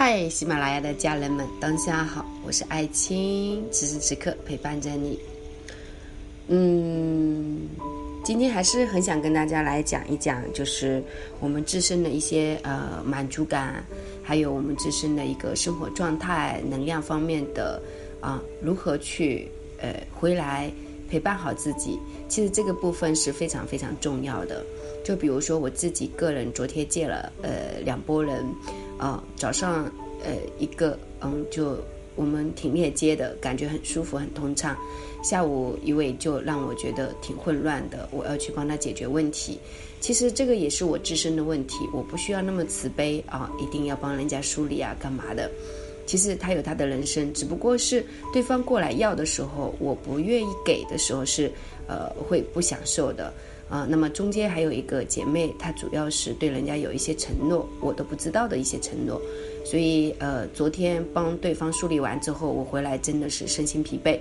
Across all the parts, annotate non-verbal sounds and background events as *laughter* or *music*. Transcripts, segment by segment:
嗨，喜马拉雅的家人们，当下好，我是爱青，此时此刻陪伴着你。嗯，今天还是很想跟大家来讲一讲，就是我们自身的一些呃满足感，还有我们自身的一个生活状态、能量方面的啊，如何去呃回来陪伴好自己。其实这个部分是非常非常重要的。就比如说我自己个人，昨天借了呃两拨人。啊，早上，呃，一个，嗯，就我们挺链接的感觉很舒服，很通畅。下午一位就让我觉得挺混乱的，我要去帮他解决问题。其实这个也是我自身的问题，我不需要那么慈悲啊，一定要帮人家梳理啊，干嘛的？其实他有他的人生，只不过是对方过来要的时候，我不愿意给的时候是，呃，会不享受的。啊，那么中间还有一个姐妹，她主要是对人家有一些承诺，我都不知道的一些承诺，所以呃，昨天帮对方梳理完之后，我回来真的是身心疲惫，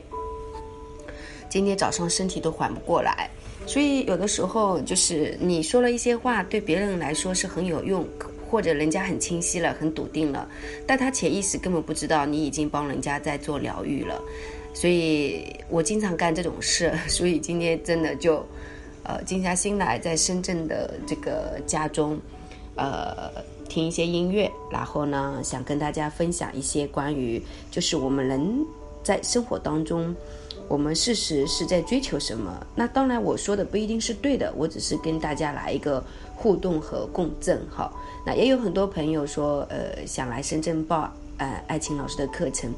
今天早上身体都缓不过来，所以有的时候就是你说了一些话，对别人来说是很有用，或者人家很清晰了，很笃定了，但他潜意识根本不知道你已经帮人家在做疗愈了，所以我经常干这种事，*laughs* 所以今天真的就。呃，静下心来，在深圳的这个家中，呃，听一些音乐，然后呢，想跟大家分享一些关于，就是我们人在生活当中，我们事实是在追求什么？那当然，我说的不一定是对的，我只是跟大家来一个互动和共振哈。那也有很多朋友说，呃，想来深圳报呃爱情老师的课程。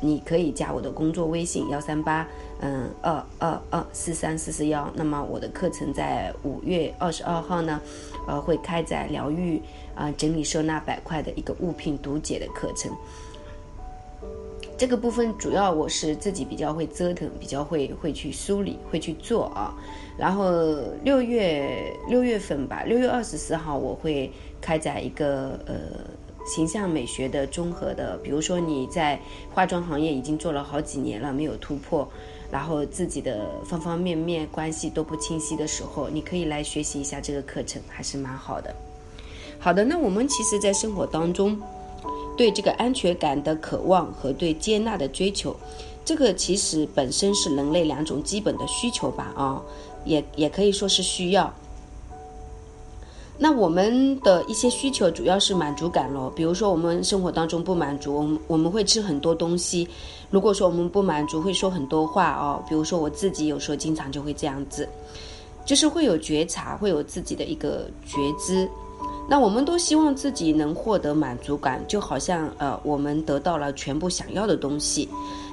你可以加我的工作微信幺三八嗯二二二四三四四幺。那么我的课程在五月二十二号呢，呃，会开展疗愈啊整理收纳板块的一个物品读解的课程。这个部分主要我是自己比较会折腾，比较会会去梳理，会去做啊。然后六月六月份吧，六月二十四号我会开展一个呃。形象美学的综合的，比如说你在化妆行业已经做了好几年了，没有突破，然后自己的方方面面关系都不清晰的时候，你可以来学习一下这个课程，还是蛮好的。好的，那我们其实，在生活当中，对这个安全感的渴望和对接纳的追求，这个其实本身是人类两种基本的需求吧？啊，也也可以说是需要。那我们的一些需求主要是满足感咯，比如说我们生活当中不满足，我们我们会吃很多东西。如果说我们不满足，会说很多话哦。比如说我自己有时候经常就会这样子，就是会有觉察，会有自己的一个觉知。那我们都希望自己能获得满足感，就好像呃我们得到了全部想要的东西，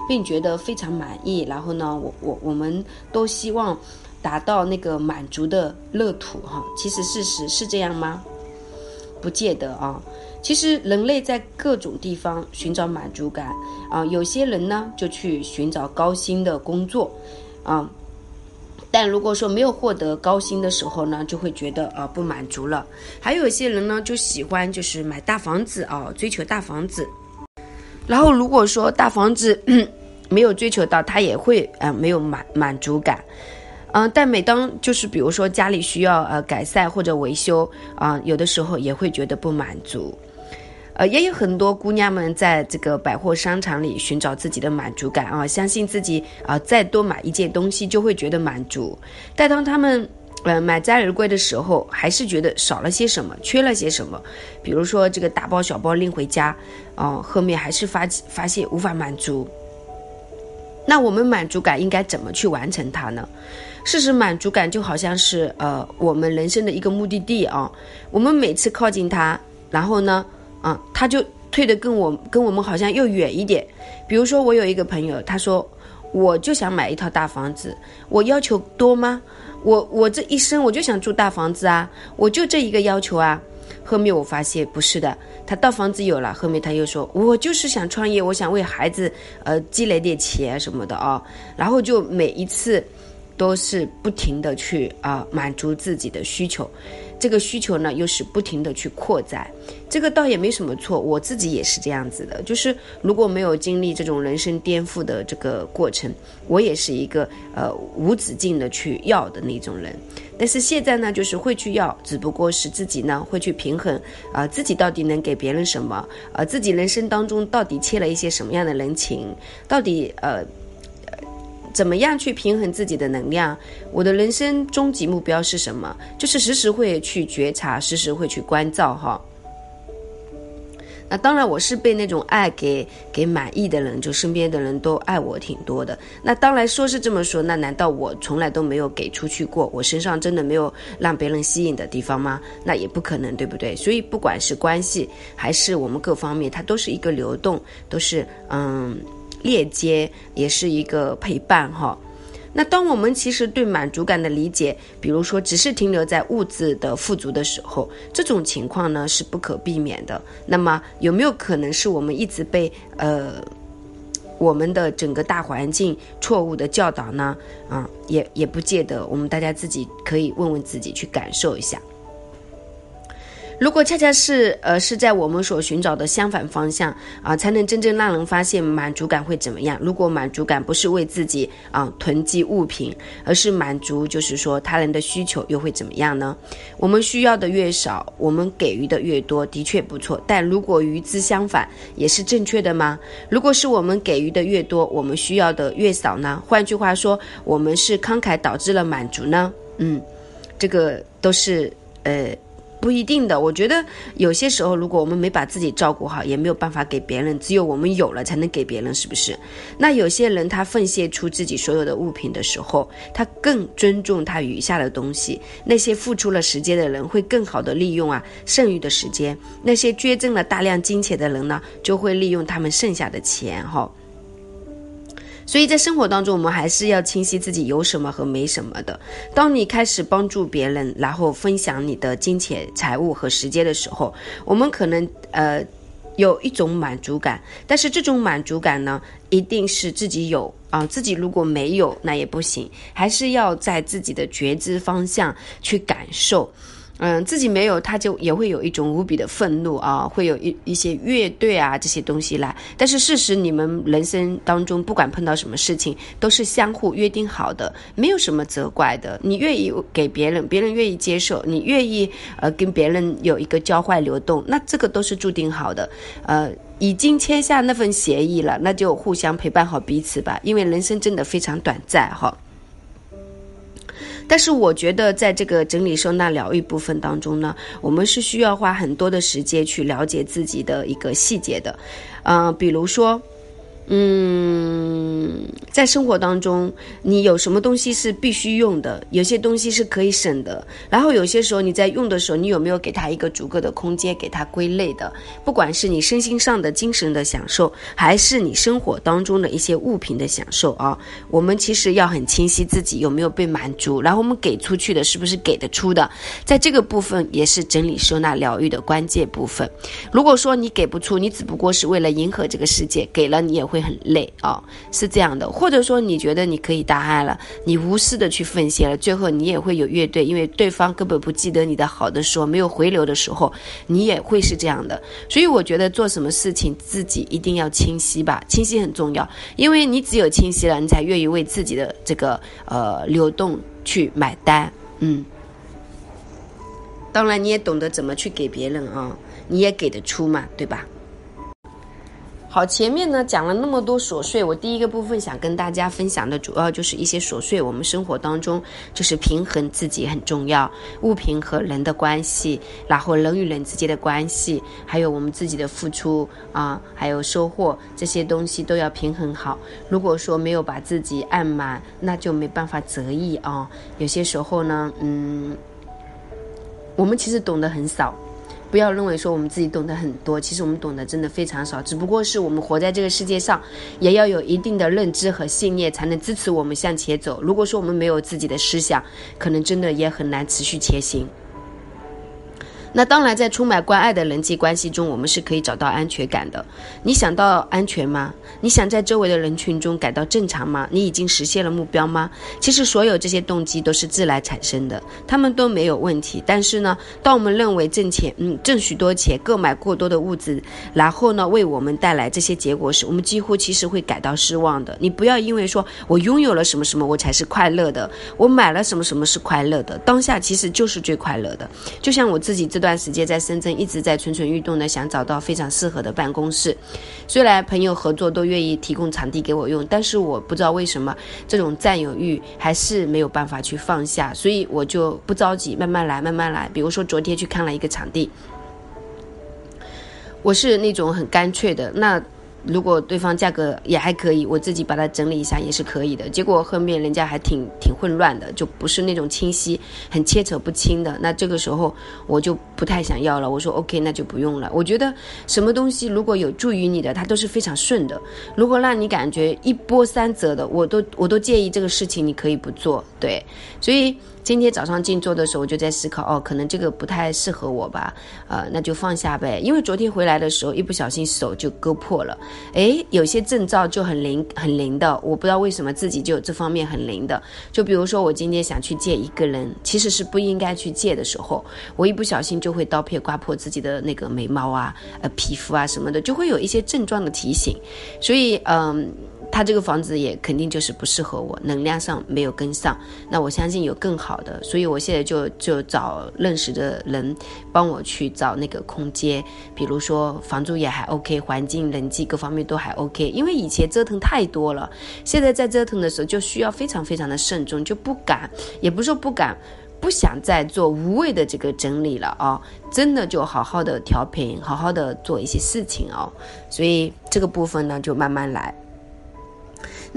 并觉得非常满意。然后呢，我我我们都希望。达到那个满足的乐土哈，其实事实是这样吗？不见得啊。其实人类在各种地方寻找满足感啊，有些人呢就去寻找高薪的工作啊，但如果说没有获得高薪的时候呢，就会觉得啊不满足了。还有一些人呢就喜欢就是买大房子啊，追求大房子。然后如果说大房子 *clears throat* 没有追求到，他也会啊没有满满足感。嗯，但每当就是比如说家里需要呃改善或者维修啊，有的时候也会觉得不满足，呃，也有很多姑娘们在这个百货商场里寻找自己的满足感啊，相信自己啊再多买一件东西就会觉得满足，但当他们呃买摘而归的时候，还是觉得少了些什么，缺了些什么，比如说这个大包小包拎回家，哦，后面还是发发现无法满足，那我们满足感应该怎么去完成它呢？事实满足感就好像是呃我们人生的一个目的地啊，我们每次靠近它，然后呢，啊，它就退得跟我跟我们好像又远一点。比如说我有一个朋友，他说我就想买一套大房子，我要求多吗？我我这一生我就想住大房子啊，我就这一个要求啊。后面我发现不是的，他大房子有了，后面他又说我就是想创业，我想为孩子呃积累点钱什么的啊，然后就每一次。都是不停的去啊满足自己的需求，这个需求呢又是不停的去扩展，这个倒也没什么错，我自己也是这样子的，就是如果没有经历这种人生颠覆的这个过程，我也是一个呃无止境的去要的那种人。但是现在呢，就是会去要，只不过是自己呢会去平衡啊，自己到底能给别人什么？啊，自己人生当中到底欠了一些什么样的人情？到底呃。怎么样去平衡自己的能量？我的人生终极目标是什么？就是时时会去觉察，时时会去关照哈。那当然，我是被那种爱给给满意的人，就身边的人都爱我挺多的。那当然说是这么说，那难道我从来都没有给出去过？我身上真的没有让别人吸引的地方吗？那也不可能，对不对？所以不管是关系还是我们各方面，它都是一个流动，都是嗯。链接也是一个陪伴哈。那当我们其实对满足感的理解，比如说只是停留在物质的富足的时候，这种情况呢是不可避免的。那么有没有可能是我们一直被呃我们的整个大环境错误的教导呢？啊，也也不见得。我们大家自己可以问问自己，去感受一下。如果恰恰是呃是在我们所寻找的相反方向啊，才能真正让人发现满足感会怎么样？如果满足感不是为自己啊囤积物品，而是满足就是说他人的需求，又会怎么样呢？我们需要的越少，我们给予的越多，的确不错。但如果与之相反，也是正确的吗？如果是我们给予的越多，我们需要的越少呢？换句话说，我们是慷慨导致了满足呢？嗯，这个都是呃。不一定的，我觉得有些时候，如果我们没把自己照顾好，也没有办法给别人。只有我们有了，才能给别人，是不是？那有些人他奉献出自己所有的物品的时候，他更尊重他余下的东西。那些付出了时间的人，会更好的利用啊剩余的时间。那些捐赠了大量金钱的人呢，就会利用他们剩下的钱，哈。所以在生活当中，我们还是要清晰自己有什么和没什么的。当你开始帮助别人，然后分享你的金钱、财物和时间的时候，我们可能呃有一种满足感。但是这种满足感呢，一定是自己有啊，自己如果没有那也不行，还是要在自己的觉知方向去感受。嗯，自己没有，他就也会有一种无比的愤怒啊，会有一一些乐队啊这些东西来。但是事实，你们人生当中不管碰到什么事情，都是相互约定好的，没有什么责怪的。你愿意给别人，别人愿意接受，你愿意呃跟别人有一个交换流动，那这个都是注定好的。呃，已经签下那份协议了，那就互相陪伴好彼此吧，因为人生真的非常短暂哈。但是我觉得，在这个整理收纳疗愈部分当中呢，我们是需要花很多的时间去了解自己的一个细节的，嗯，比如说。嗯，在生活当中，你有什么东西是必须用的？有些东西是可以省的。然后有些时候你在用的时候，你有没有给他一个足够的空间，给他归类的？不管是你身心上的精神的享受，还是你生活当中的一些物品的享受啊，我们其实要很清晰自己有没有被满足，然后我们给出去的是不是给得出的？在这个部分也是整理收纳疗愈的关键部分。如果说你给不出，你只不过是为了迎合这个世界，给了你也会。会很累啊，是这样的，或者说你觉得你可以大爱了，你无私的去奉献了，最后你也会有乐队，因为对方根本不记得你的好的时候，没有回流的时候，你也会是这样的。所以我觉得做什么事情自己一定要清晰吧，清晰很重要，因为你只有清晰了，你才愿意为自己的这个呃流动去买单。嗯，当然你也懂得怎么去给别人啊，你也给得出嘛，对吧？好，前面呢讲了那么多琐碎，我第一个部分想跟大家分享的主要就是一些琐碎，我们生活当中就是平衡自己很重要，物品和人的关系，然后人与人之间的关系，还有我们自己的付出啊，还有收获这些东西都要平衡好。如果说没有把自己按满，那就没办法择意啊。有些时候呢，嗯，我们其实懂得很少。不要认为说我们自己懂得很多，其实我们懂得真的非常少。只不过是我们活在这个世界上，也要有一定的认知和信念，才能支持我们向前走。如果说我们没有自己的思想，可能真的也很难持续前行。那当然，在充满关爱的人际关系中，我们是可以找到安全感的。你想到安全吗？你想在周围的人群中感到正常吗？你已经实现了目标吗？其实，所有这些动机都是自然产生的，他们都没有问题。但是呢，当我们认为挣钱，嗯，挣许多钱，购买过多的物质，然后呢，为我们带来这些结果时，我们几乎其实会感到失望的。你不要因为说我拥有了什么什么，我才是快乐的；我买了什么什么是快乐的。当下其实就是最快乐的。就像我自己这。这段时间在深圳一直在蠢蠢欲动的想找到非常适合的办公室，虽然朋友合作都愿意提供场地给我用，但是我不知道为什么这种占有欲还是没有办法去放下，所以我就不着急，慢慢来，慢慢来。比如说昨天去看了一个场地，我是那种很干脆的那。如果对方价格也还可以，我自己把它整理一下也是可以的。结果后面人家还挺挺混乱的，就不是那种清晰、很切扯不清的。那这个时候我就不太想要了。我说 OK，那就不用了。我觉得什么东西如果有助于你的，它都是非常顺的。如果让你感觉一波三折的，我都我都建议这个事情你可以不做。对，所以。今天早上静坐的时候，我就在思考，哦，可能这个不太适合我吧，呃，那就放下呗。因为昨天回来的时候，一不小心手就割破了，诶，有些症兆就很灵很灵的，我不知道为什么自己就这方面很灵的。就比如说，我今天想去借一个人，其实是不应该去借的时候，我一不小心就会刀片刮破自己的那个眉毛啊，呃，皮肤啊什么的，就会有一些症状的提醒。所以，嗯。他这个房子也肯定就是不适合我，能量上没有跟上。那我相信有更好的，所以我现在就就找认识的人帮我去找那个空间，比如说房租也还 OK，环境、人际各方面都还 OK。因为以前折腾太多了，现在在折腾的时候就需要非常非常的慎重，就不敢，也不是说不敢，不想再做无谓的这个整理了啊！真的就好好的调频，好好的做一些事情哦。所以这个部分呢，就慢慢来。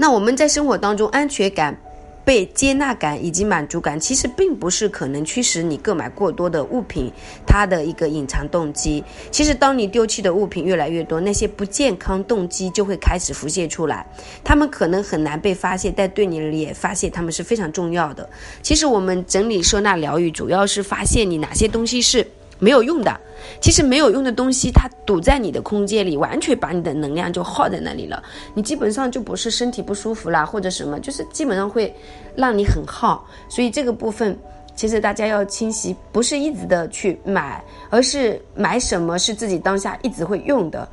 那我们在生活当中，安全感、被接纳感以及满足感，其实并不是可能驱使你购买过多的物品，它的一个隐藏动机。其实，当你丢弃的物品越来越多，那些不健康动机就会开始浮现出来。他们可能很难被发现，但对你而言，发现他们是非常重要的。其实，我们整理收纳疗愈，主要是发现你哪些东西是。没有用的，其实没有用的东西，它堵在你的空间里，完全把你的能量就耗在那里了。你基本上就不是身体不舒服啦，或者什么，就是基本上会让你很耗。所以这个部分，其实大家要清晰，不是一直的去买，而是买什么是自己当下一直会用的。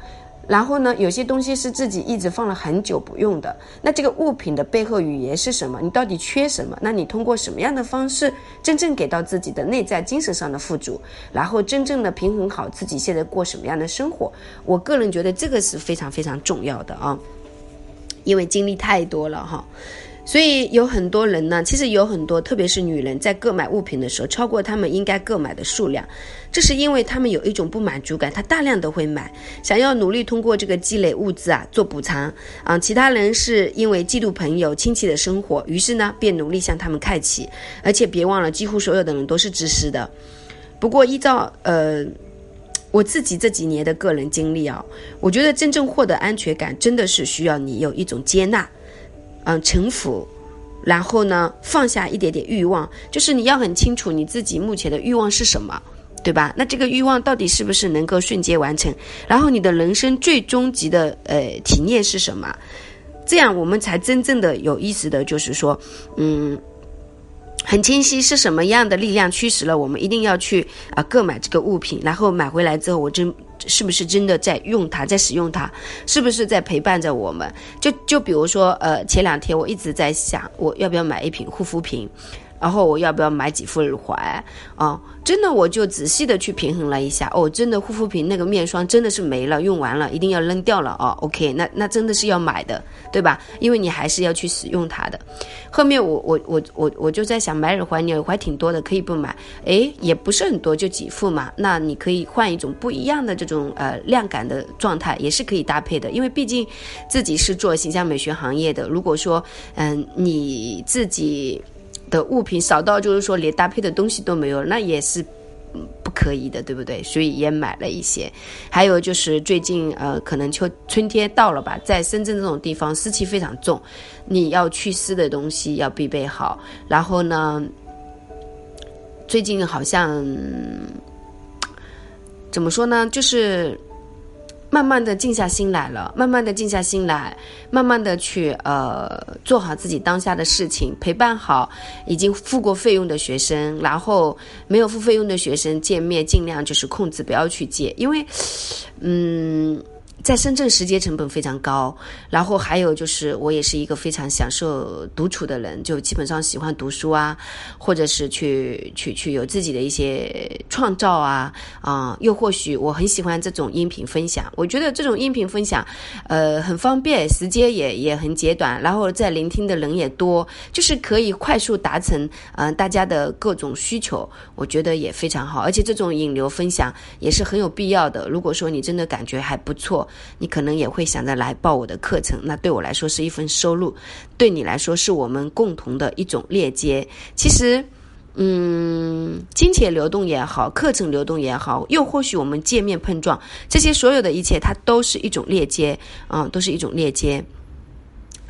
然后呢，有些东西是自己一直放了很久不用的，那这个物品的背后语言是什么？你到底缺什么？那你通过什么样的方式，真正给到自己的内在精神上的富足，然后真正的平衡好自己现在过什么样的生活？我个人觉得这个是非常非常重要的啊，因为经历太多了哈。所以有很多人呢，其实有很多，特别是女人，在购买物品的时候，超过他们应该购买的数量，这是因为他们有一种不满足感，他大量的会买，想要努力通过这个积累物资啊做补偿啊。其他人是因为嫉妒朋友亲戚的生活，于是呢便努力向他们看齐，而且别忘了，几乎所有的人都是自私的。不过依照呃我自己这几年的个人经历啊，我觉得真正获得安全感，真的是需要你有一种接纳。嗯，臣服，然后呢，放下一点点欲望，就是你要很清楚你自己目前的欲望是什么，对吧？那这个欲望到底是不是能够瞬间完成？然后你的人生最终极的呃体验是什么？这样我们才真正的有意思的就是说，嗯，很清晰是什么样的力量驱使了我们一定要去啊购买这个物品，然后买回来之后我真。是不是真的在用它，在使用它？是不是在陪伴着我们？就就比如说，呃，前两天我一直在想，我要不要买一瓶护肤品，然后我要不要买几副耳环啊？真的，我就仔细的去平衡了一下，哦，真的护肤品那个面霜真的是没了，用完了，一定要扔掉了哦。OK，那那真的是要买的，对吧？因为你还是要去使用它的。后面我我我我我就在想，买耳环，你耳环挺多的，可以不买？诶，也不是很多，就几副嘛。那你可以换一种不一样的这种呃亮感的状态，也是可以搭配的。因为毕竟自己是做形象美学行业的，如果说嗯你自己。的物品少到就是说连搭配的东西都没有，那也是不可以的，对不对？所以也买了一些。还有就是最近呃，可能秋春天到了吧，在深圳这种地方湿气非常重，你要祛湿的东西要必备好。然后呢，最近好像怎么说呢？就是慢慢的静下心来了，慢慢的静下心来，慢慢的去呃做好自己当下的事情，陪伴好已经付过费用的学生，然后没有付费用的学生见面尽量就是控制不要去见，因为嗯。在深圳，时间成本非常高。然后还有就是，我也是一个非常享受独处的人，就基本上喜欢读书啊，或者是去去去有自己的一些创造啊啊。又或许我很喜欢这种音频分享，我觉得这种音频分享，呃，很方便，时间也也很简短，然后在聆听的人也多，就是可以快速达成嗯大家的各种需求，我觉得也非常好。而且这种引流分享也是很有必要的。如果说你真的感觉还不错。你可能也会想着来报我的课程，那对我来说是一份收入，对你来说是我们共同的一种链接。其实，嗯，金钱流动也好，课程流动也好，又或许我们见面碰撞，这些所有的一切，它都是一种链接，啊，都是一种链接，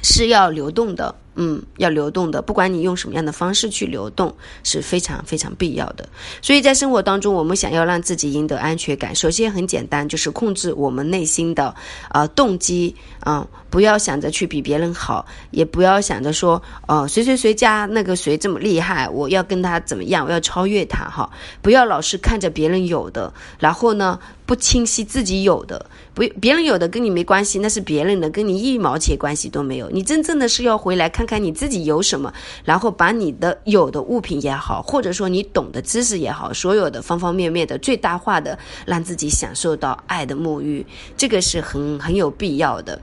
是要流动的。嗯，要流动的，不管你用什么样的方式去流动，是非常非常必要的。所以在生活当中，我们想要让自己赢得安全感，首先很简单，就是控制我们内心的啊动机啊，不要想着去比别人好，也不要想着说哦谁谁谁家那个谁这么厉害，我要跟他怎么样，我要超越他哈，不要老是看着别人有的，然后呢不清晰自己有的，不别人有的跟你没关系，那是别人的，跟你一毛钱关系都没有。你真正的是要回来看。看你自己有什么，然后把你的有的物品也好，或者说你懂的知识也好，所有的方方面面的最大化的让自己享受到爱的沐浴，这个是很很有必要的。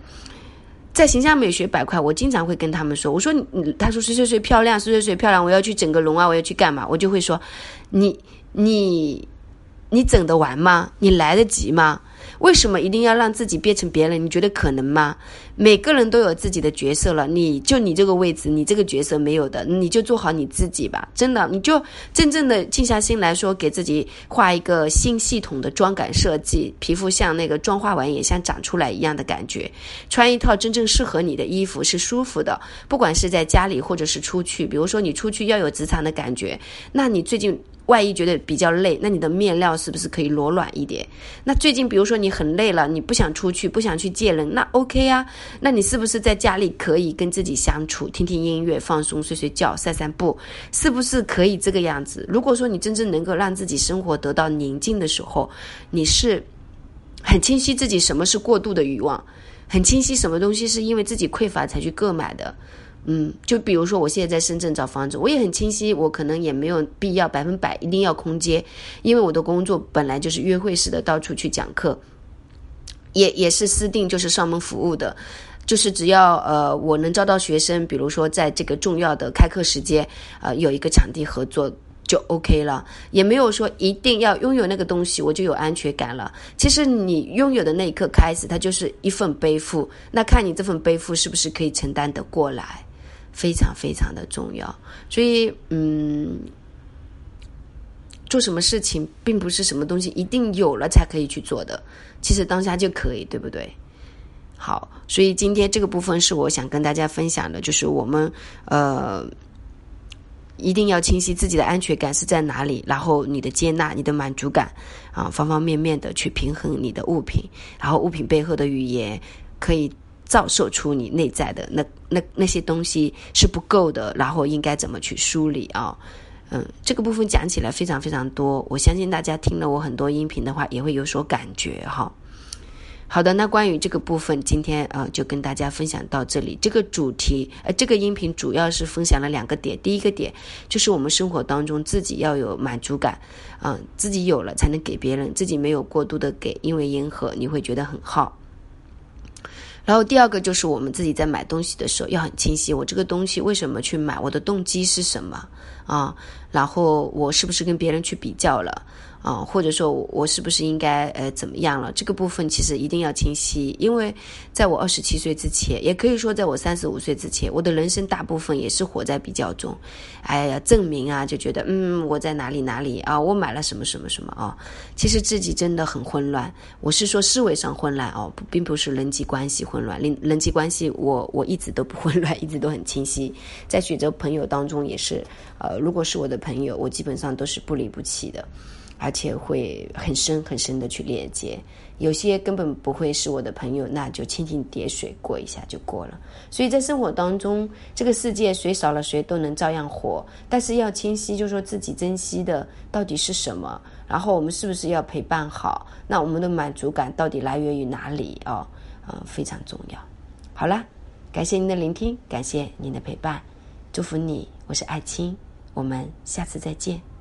在形象美学板块，我经常会跟他们说，我说你，他说谁谁谁漂亮，谁谁谁漂亮，我要去整个容啊，我要去干嘛？我就会说，你你你整得完吗？你来得及吗？为什么一定要让自己变成别人？你觉得可能吗？每个人都有自己的角色了，你就你这个位置，你这个角色没有的，你就做好你自己吧。真的，你就真正的静下心来说，给自己画一个新系统的妆感设计，皮肤像那个妆化完也像长出来一样的感觉，穿一套真正适合你的衣服是舒服的。不管是在家里或者是出去，比如说你出去要有职场的感觉，那你最近。万一觉得比较累，那你的面料是不是可以裸软一点？那最近比如说你很累了，你不想出去，不想去见人，那 OK 啊？那你是不是在家里可以跟自己相处，听听音乐，放松，睡睡觉，散散步？是不是可以这个样子？如果说你真正能够让自己生活得到宁静的时候，你是很清晰自己什么是过度的欲望，很清晰什么东西是因为自己匮乏才去购买的。嗯，就比如说，我现在在深圳找房子，我也很清晰，我可能也没有必要百分百一定要空间，因为我的工作本来就是约会式的，到处去讲课，也也是私定，就是上门服务的，就是只要呃我能招到学生，比如说在这个重要的开课时间，呃有一个场地合作就 OK 了，也没有说一定要拥有那个东西我就有安全感了。其实你拥有的那一刻开始，它就是一份背负，那看你这份背负是不是可以承担得过来。非常非常的重要，所以嗯，做什么事情并不是什么东西一定有了才可以去做的，其实当下就可以，对不对？好，所以今天这个部分是我想跟大家分享的，就是我们呃一定要清晰自己的安全感是在哪里，然后你的接纳、你的满足感啊，方方面面的去平衡你的物品，然后物品背后的语言可以。照射出你内在的那那那些东西是不够的，然后应该怎么去梳理啊？嗯，这个部分讲起来非常非常多，我相信大家听了我很多音频的话也会有所感觉哈。好的，那关于这个部分，今天啊就跟大家分享到这里。这个主题呃，这个音频主要是分享了两个点，第一个点就是我们生活当中自己要有满足感，嗯，自己有了才能给别人，自己没有过度的给，因为迎合你会觉得很耗。然后第二个就是我们自己在买东西的时候要很清晰，我这个东西为什么去买，我的动机是什么啊？然后我是不是跟别人去比较了？啊，或者说我是不是应该呃怎么样了？这个部分其实一定要清晰，因为在我二十七岁之前，也可以说在我三十五岁之前，我的人生大部分也是活在比较中。哎呀，证明啊，就觉得嗯我在哪里哪里啊，我买了什么什么什么啊，其实自己真的很混乱。我是说思维上混乱哦，并不是人际关系混乱。人人际关系我 *laughs* 我一直都不混乱，*laughs* 一直都很清晰。在选择朋友当中也是，呃，如果是我的朋友，我基本上都是不离不弃的。而且会很深很深的去链接。有些根本不会是我的朋友，那就蜻蜓点水过一下就过了。所以在生活当中，这个世界谁少了谁都能照样活，但是要清晰，就是说自己珍惜的到底是什么，然后我们是不是要陪伴好？那我们的满足感到底来源于哪里啊？呃，非常重要。好了，感谢您的聆听，感谢您的陪伴，祝福你，我是艾青，我们下次再见。